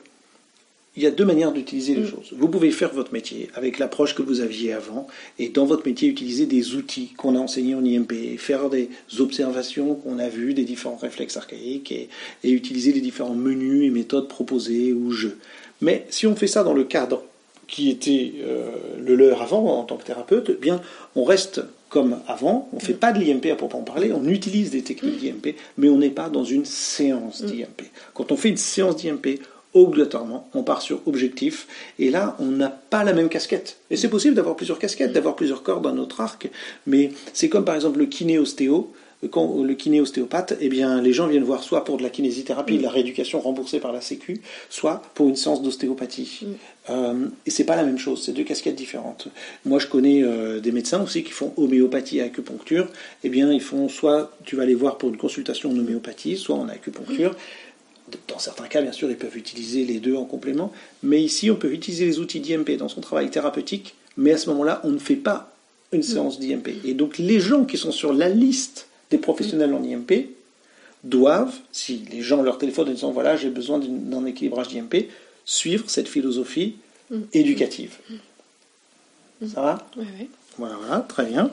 il y a deux manières d'utiliser les mm. choses. Vous pouvez faire votre métier avec l'approche que vous aviez avant, et dans votre métier utiliser des outils qu'on a enseignés en IMP, faire des observations qu'on a vues des différents réflexes archaïques, et, utiliser les différents menus et méthodes proposées ou jeux. Mais si on fait ça dans le cadre qui était euh, le leur avant en tant que thérapeute, eh bien on reste comme avant, on ne fait pas de l'IMP à proprement parler, on utilise des techniques d'IMP, mais on n'est pas dans une séance mm. d'IMP. Quand on fait une séance d'IMP, obligatoirement, on part sur objectif, et là, on n'a pas la même casquette. Et c'est possible d'avoir plusieurs casquettes, d'avoir plusieurs cordes dans notre arc, mais c'est comme par exemple le kiné-ostéo, quand le kiné ostéopathe, eh bien, les gens viennent voir soit pour de la kinésithérapie, de la rééducation remboursée par la Sécu, soit pour une séance d'ostéopathie. Mm. Euh, et c'est pas la même chose, c'est deux casquettes différentes. Moi, je connais euh, des médecins aussi qui font homéopathie et acupuncture. Eh bien, ils font soit tu vas les voir pour une consultation en homéopathie, soit en acupuncture. Dans certains cas, bien sûr, ils peuvent utiliser les deux en complément. Mais ici, on peut utiliser les outils d'IMP dans son travail thérapeutique, mais à ce moment-là, on ne fait pas une séance d'IMP. Et donc les gens qui sont sur la liste des professionnels en IMP doivent, si les gens leur téléphonent en disant voilà j'ai besoin d'un équilibrage d'IMP, suivre cette philosophie éducative. Ça va? Oui, oui. Voilà, voilà, très bien.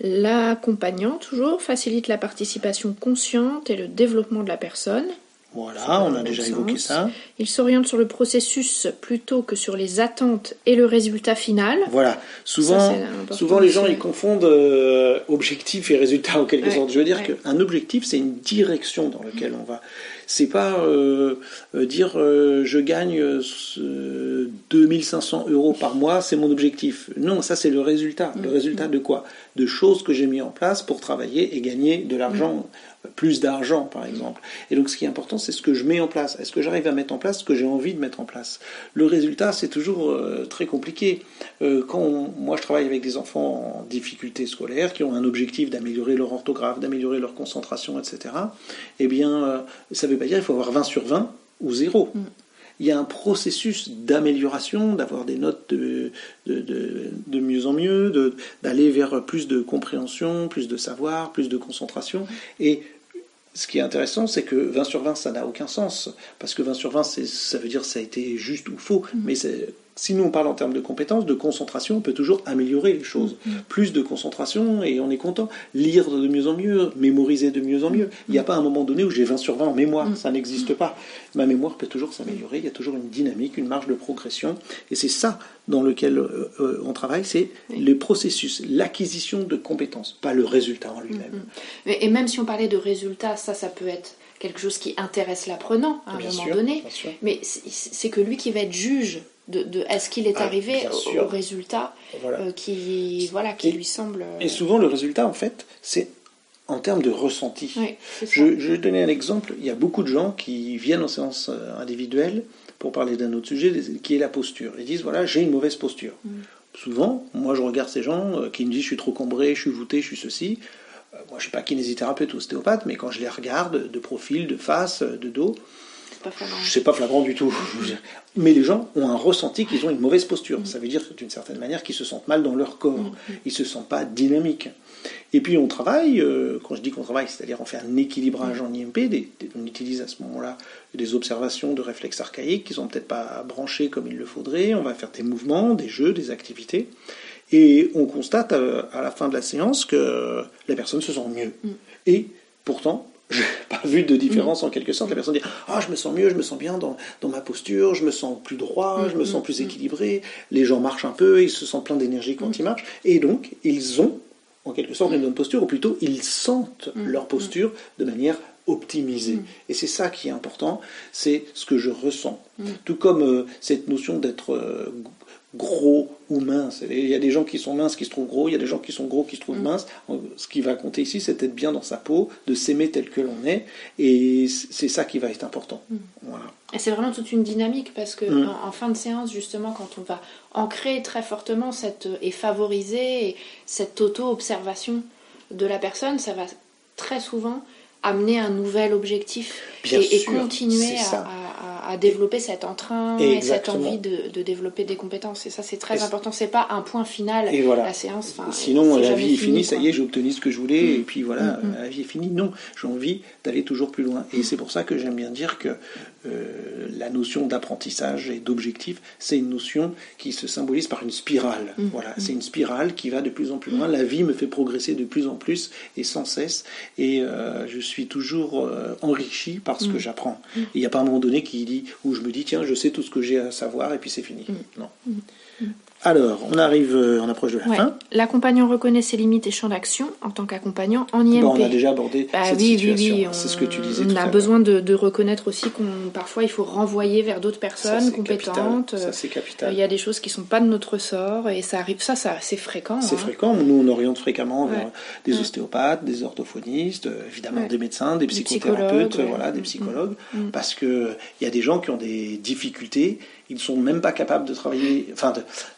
L'accompagnant, toujours, facilite la participation consciente et le développement de la personne. Voilà, on a déjà évoqué ça. Il s'oriente sur le processus plutôt que sur les attentes et le résultat final. Voilà, souvent, Ça, souvent les gens ils confondent euh, objectif et résultat en quelque Ouais, sorte. Je veux dire ouais. qu'un objectif c'est une direction dans laquelle on va. C'est pas euh, euh, dire euh, je gagne euh, ce 2500 euros par mois, c'est mon objectif. Non, ça c'est le résultat. Mm. Le résultat de quoi? De choses que j'ai mis en place pour travailler et gagner de l'argent, Mm. Plus d'argent par exemple. Et donc ce qui est important c'est ce que je mets en place. Est-ce que j'arrive à mettre en place ce que j'ai envie de mettre en place? Le résultat c'est toujours euh, très compliqué. Euh, quand moi je travaille avec des enfants en difficulté scolaire qui ont un objectif d'améliorer leur orthographe, d'améliorer leur concentration, etc. Eh bien, euh, ça ne veut pas dire qu'il faut avoir 20 sur 20 ou 0. Il y a un processus d'amélioration, d'avoir des notes de, de, de- de mieux en mieux, d'aller vers plus de compréhension, plus de savoir, plus de concentration. Et ce qui est intéressant, c'est que 20 sur 20, ça n'a aucun sens. Parce que 20 sur 20, c'est- ça veut dire que ça a été juste ou faux. Mais c'est- si nous on parle en termes de compétences, de concentration, on peut toujours améliorer les choses. Plus de concentration et on est content. Lire de mieux en mieux, mémoriser de mieux en mieux. Il n'y a pas un moment donné où j'ai 20 sur 20 en mémoire. Ça n'existe pas. Ma mémoire peut toujours s'améliorer. Il y a toujours une dynamique, une marge de progression. Et c'est ça dans lequel euh, euh, on travaille, c'est le processus, l'acquisition de compétences, pas le résultat en lui-même. Mais- Et même si on parlait de résultats, ça, ça peut être quelque chose qui intéresse l'apprenant à un Bien moment sûr, donné. Mais c'est que lui qui va être juge de, de est-ce qu'il est Ah, arrivé au, résultat Voilà. euh, qui, voilà, qui Et- lui semble. euh, Et souvent, le résultat, en fait, c'est en termes de ressenti. Oui. Je, je vais donner un exemple. Il y a beaucoup de gens qui viennent en séance euh, individuelle pour parler d'un autre sujet, qui est la posture. Ils disent, voilà, j'ai une mauvaise posture. Mm. Souvent, moi, je regarde ces gens qui me disent, je suis trop cambré, je suis voûté, je suis ceci. Moi, je suis pas kinésithérapeute ou ostéopathe, mais quand je les regarde de profil, de face, de dos, C'est pas flagrant. c'est pas flagrant du tout. *laughs* Mais les gens ont un ressenti qu'ils ont une mauvaise posture. Mm. Ça veut dire d'une certaine manière qu'ils se sentent mal dans leur corps. Ils se sentent pas dynamiques. Et puis on travaille, euh, quand je dis qu'on travaille, c'est-à-dire on fait un équilibrage en IMP, des- des- on utilise à ce moment-là des observations de réflexes archaïques qui sont peut-être pas branchés comme il le faudrait, on va faire des mouvements, des jeux, des activités, et on constate euh, à la fin de la séance que la personne se sent mieux. Et pourtant, *laughs* je n'ai pas vu de différence en quelque sorte. La personne dit Ah, je me sens mieux, je me sens bien dans, dans ma posture, je me sens plus droit, je me sens plus équilibré. Les gens marchent un peu, ils se sentent plein d'énergie quand ils marchent. Et donc, ils ont en quelque sorte une bonne posture, ou plutôt, ils sentent leur posture de manière optimisée. Et c'est ça qui est important, c'est ce que je ressens. Tout comme euh, cette notion d'être euh, gros ou mince. Il y a des gens qui sont minces qui se trouvent gros, il y a des gens qui sont gros qui se trouvent minces. Ce qui va compter ici, c'est d'être bien dans sa peau, de s'aimer tel que l'on est, et c'est ça qui va être important. Voilà. Et c'est vraiment toute une dynamique parce que Mm. en, en fin de séance, justement, quand on va ancrer très fortement cette, et favoriser cette auto-observation de la personne, ça va très souvent amener un nouvel objectif Bien et, et continuer à. À- développer cet entrain et cette envie de, de développer des compétences. Et ça, c'est très Et important. C'est pas un point final, Et voilà. la séance. enfin, Sinon, la vie est fini, finie, ça y est, j'ai obtenu ce que je voulais, Mm. et puis voilà, la vie est finie. Non, j'ai envie d'aller toujours plus loin. Et c'est pour ça que j'aime bien dire que euh, la notion d'apprentissage et d'objectif, c'est une notion qui se symbolise par une spirale. Mm. Voilà, c'est une spirale qui va de plus en plus loin. La vie me fait progresser de plus en plus et sans cesse, et euh, je suis toujours euh, enrichi par Mm. ce que j'apprends. Il n'y a pas un moment donné qui dit, où je me dis, tiens, je sais tout ce que j'ai à savoir, et puis c'est fini. Mm. Non. Alors, on arrive, euh, on approche de la Ouais. fin. L'accompagnant reconnaît ses limites et champs d'action en tant qu'accompagnant en IMP. Bon, on a déjà abordé Bah cette oui, situation. oui, C'est ce que tu disais On tout a besoin de, de reconnaître aussi qu'on parfois il faut renvoyer vers d'autres Ça, personnes c'est compétentes. capital. Ça, c'est Il capital. y a des choses qui sont pas de notre sort et ça arrive. Ça, ça c'est fréquent. C'est hein. fréquent. Nous, on oriente fréquemment vers des Ouais. ostéopathes, des orthophonistes, euh, évidemment Ouais. des médecins, des Des psychothérapeutes, psychologues, ouais. voilà, des Mm, psychologues, mm, mm. parce que il y a des gens qui ont des difficultés. Ils ne sont même pas capables de travailler, enfin,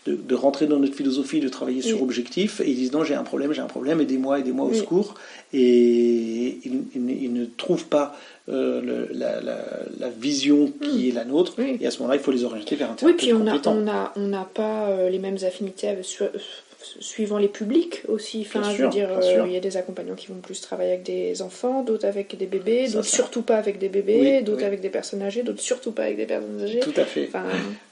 de, de, de rentrer dans notre philosophie, de travailler sur Oui. objectif, et ils disent non, j'ai un problème, j'ai un problème, aidez-moi, aidez-moi au Oui. secours, et ils, ils ne- ils ne trouvent pas euh, le- la, la- la vision qui est la nôtre. Oui. et à ce moment-là, il faut les orienter vers un Oui, thérapeute puis on a compétent. on a on n'a pas euh, les mêmes affinités avec- sur- suivant les publics aussi. Enfin, Bien je sûr, dire, euh, il y a des accompagnants qui vont plus travailler avec des enfants, d'autres avec des bébés, d'autres surtout pas avec des bébés, Oui, d'autres oui. avec des personnes âgées, d'autres surtout pas avec des personnes âgées. Tout à fait. Enfin,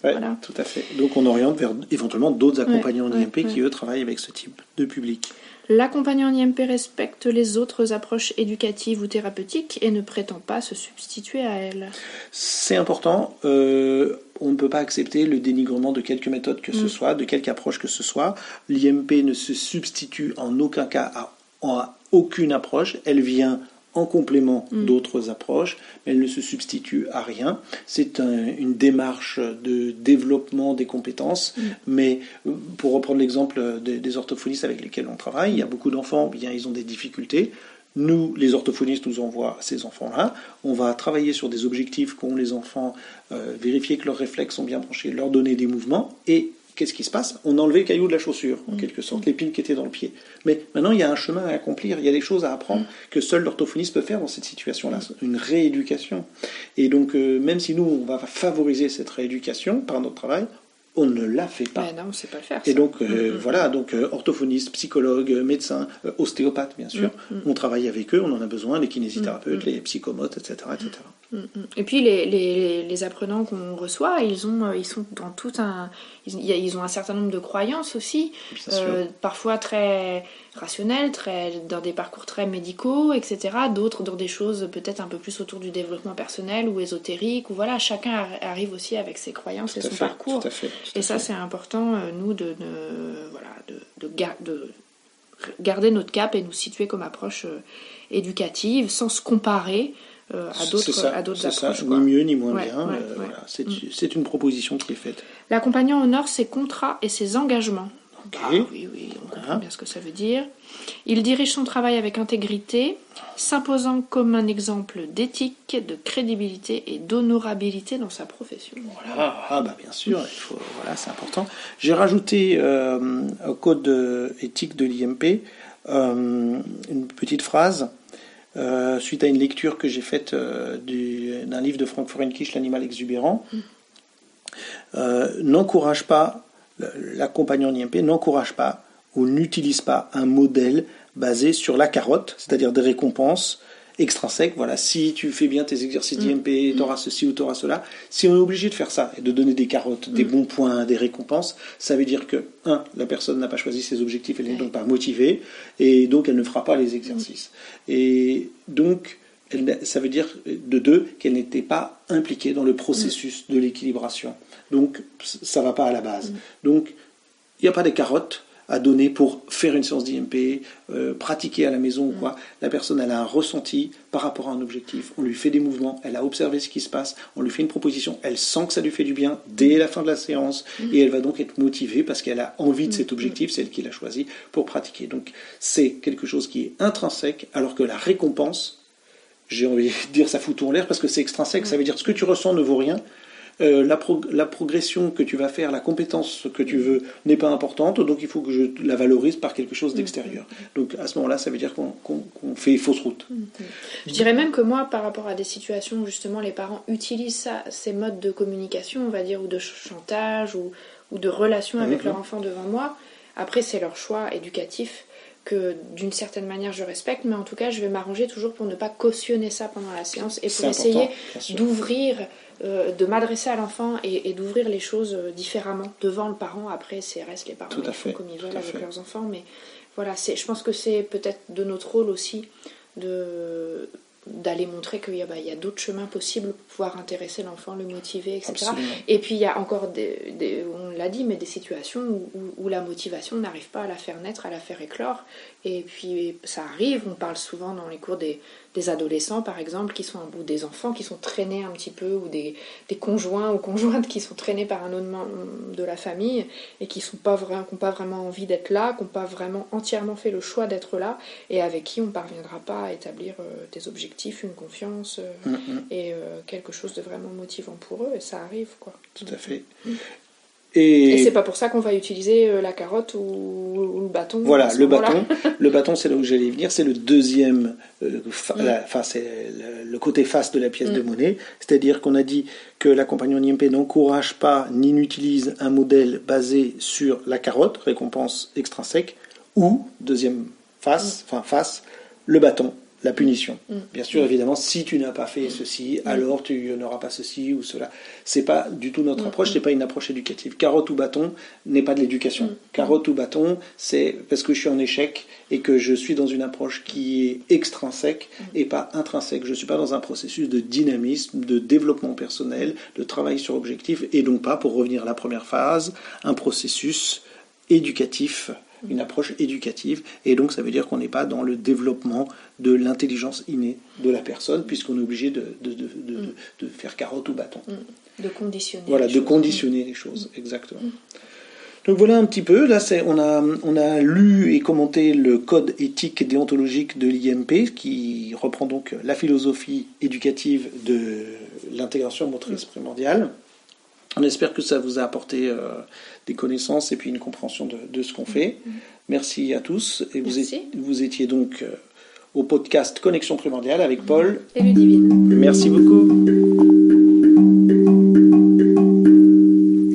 Ouais, voilà. Tout à fait. Donc on oriente vers éventuellement d'autres accompagnants ouais, d'IMP qui eux travaillent avec ce type de public. L'accompagnant en IMP respecte les autres approches éducatives ou thérapeutiques et ne prétend pas se substituer à elles. C'est important. euh, on ne peut pas accepter le dénigrement de quelque méthode que ce Mm. soit, de quelque approche que ce soit. L'IMP ne se substitue en aucun cas à, à aucune approche. Elle vient en complément Mm. d'autres approches, mais elle ne se substitue à rien. C'est un- une démarche de développement des compétences, Mm. mais euh, pour reprendre l'exemple des, des orthophonistes avec lesquels on travaille, il y a beaucoup d'enfants, bien ils ont des difficultés. Nous, les orthophonistes, nous envoient ces enfants-là. On va travailler sur des objectifs qu'ont les enfants, euh, vérifier que leurs réflexes sont bien branchés, leur donner des mouvements. Et qu'est-ce qui se passe On a enlevé le caillou de la chaussure, en quelque sorte, l'épine qui était dans le pied. Mais maintenant, il y a un chemin à accomplir, il y a des choses à apprendre que seul l'orthophoniste peut faire dans cette situation-là, une rééducation. Et donc, euh, même si nous, on va favoriser cette rééducation par notre travail, on ne la fait pas. Ben non, on ne sait pas le faire. Et donc, euh, Mm, mm. voilà, donc euh, orthophoniste, psychologue, euh, médecin, ostéopathe, bien sûr. Mm, mm. On travaille avec eux, on en a besoin, les kinésithérapeutes, Mm, mm. les psychomotes, etc. etc. Mm, mm. Et puis les, les, les apprenants qu'on reçoit, ils, ont, ils sont dans tout un. Ils, ont un certain nombre de croyances aussi, euh, parfois très rationnelles, très, dans des parcours très médicaux, etc. D'autres dans des choses peut-être un peu plus autour du développement personnel ou ésotérique, ou voilà, chacun ar- arrive aussi avec ses croyances Tout et son fait, parcours. tout à fait, tout à Et ça, c'est important, euh, nous, de, voilà, de, de, gar- de garder notre cap et nous situer comme approche euh, éducative sans se comparer à C'est d'autres ça, à d'autres c'est ça, approches. quoi. ni mieux ni moins Ouais, bien. ouais, euh, ouais. voilà, c'est Mm. c'est une proposition qui est faite. L'accompagnant honore ses contrats et ses engagements. Ok. Ah oui, oui, on Voilà. comprend bien ce que ça veut dire. Il dirige son travail avec intégrité, s'imposant comme un exemple d'éthique, de crédibilité et d'honorabilité dans sa profession. Voilà, ah, bah bien sûr, il faut, voilà, c'est important. J'ai rajouté euh, au code euh, éthique de l'IMP euh, une petite phrase euh, suite à une lecture que j'ai faite euh, du- d'un livre de Frank Fahrenkisch, L'animal exubérant. Euh, n'encourage pas, l'accompagnant en IMP n'encourage pas ou n'utilise pas un modèle basé sur la carotte, c'est-à-dire des récompenses extrinsèques. Voilà, si tu fais bien tes exercices d'IMP, tu auras ceci ou tu auras cela. Si on est obligé de faire ça et de donner des carottes, des bons points, des récompenses, ça veut dire que, un, la personne n'a pas choisi ses objectifs, elle n'est donc pas motivée, et donc elle ne fera pas les exercices. Et donc, elle ça veut dire, de deux, qu'elle n'était pas impliquée dans le processus de l'équilibration. Donc, ça va pas à la base. Donc, il n'y a pas des carottes à donner pour faire une séance d'IMP, euh, pratiquer à la maison ou quoi. La personne, elle a un ressenti par rapport à un objectif. On lui fait des mouvements, elle a observé ce qui se passe, on lui fait une proposition, elle sent que ça lui fait du bien dès la fin de la séance et elle va donc être motivée parce qu'elle a envie de cet objectif, c'est elle qui l'a choisi pour pratiquer. Donc, c'est quelque chose qui est intrinsèque alors que la récompense, j'ai envie de dire ça fout tout en l'air parce que c'est extrinsèque, ça veut dire ce que tu ressens ne vaut rien. Euh, la, prog- la progression que tu vas faire, la compétence que tu veux n'est pas importante, donc il faut que je la valorise par quelque chose d'extérieur. Donc à ce moment-là, ça veut dire qu'on fait fausse route. Je dirais même que moi, par rapport à des situations où justement les parents utilisent ça, ces modes de communication, on va dire, ou de ch- chantage, ou, ou de relation avec Mhm. leur enfant devant moi, après c'est leur choix éducatif que d'une certaine manière je respecte, mais en tout cas je vais m'arranger toujours pour ne pas cautionner ça pendant la séance et pour essayer d'ouvrir, euh, de m'adresser à l'enfant et, et d'ouvrir les choses euh, différemment devant le parent. Après, c'est reste les parents Tout à fait, comme ils veulent avec fait. leurs enfants, mais voilà, je pense que c'est peut-être de notre rôle aussi de d'aller montrer qu'il y a, bah, il y a d'autres chemins possibles pour pouvoir intéresser l'enfant, le motiver, etc. Absolument. Et puis il y a encore des, des- on l'a dit, mais des situations où, où- où la motivation n'arrive pas à la faire naître, à la faire éclore. Et puis ça arrive, on parle souvent dans les cours des, des adolescents par exemple, qui sont un bout des enfants qui sont traînés un petit peu, ou des, des conjoints ou conjointes qui sont traînés par un autre membre de la famille et qui sont pas n'ont pas vraiment envie d'être là, qui n'ont pas vraiment entièrement fait le choix d'être là, et avec qui on ne parviendra pas à établir euh, des objectifs, une confiance euh, Mm, et euh, quelque chose de vraiment motivant pour eux. Et ça arrive quoi. Tout à fait. Et, c'est pas pour ça qu'on va utiliser euh, la carotte ou, le bâton. Voilà, le bâton. le bâton, c'est là où j'allais venir. C'est le deuxième, euh, enfin c'est le, côté face de la pièce de mm. monnaie. C'est-à-dire qu'on a dit que la compagnie IMP n'encourage pas ni n'utilise un modèle basé sur la carotte, récompense extrinsèque, ou deuxième face, mm. enfin face, le bâton la punition. Mm. Bien sûr, évidemment, si tu n'as pas fait ceci, mm. alors tu n'auras pas ceci ou cela. C'est pas du tout notre mm. approche, c'est pas une approche éducative. Carotte ou bâton n'est pas de l'éducation. Carotte ou bâton, c'est parce que je suis en échec et que je suis dans une approche qui est extrinsèque et pas intrinsèque. Je suis pas dans un processus de dynamisme, de développement personnel, de travail sur objectif et donc pas, pour revenir à la première phase, un processus éducatif une approche éducative, et donc ça veut dire qu'on n'est pas dans le développement de l'intelligence innée de la personne, puisqu'on est obligé de, de, de, faire carotte ou bâton. De conditionner. Voilà, de conditionner les choses, exactement. Donc voilà un petit peu, là on a, on a lu et commenté le code éthique déontologique de l'IMP qui reprend donc la philosophie éducative de l'intégration motrice primordiale. On espère que ça vous a apporté euh, des connaissances et puis une compréhension de, ce qu'on fait. Mm-hmm. Merci à tous. Et vous, vous étiez donc euh, au podcast Connexion Primordiale avec Paul et Ludivine. Merci beaucoup.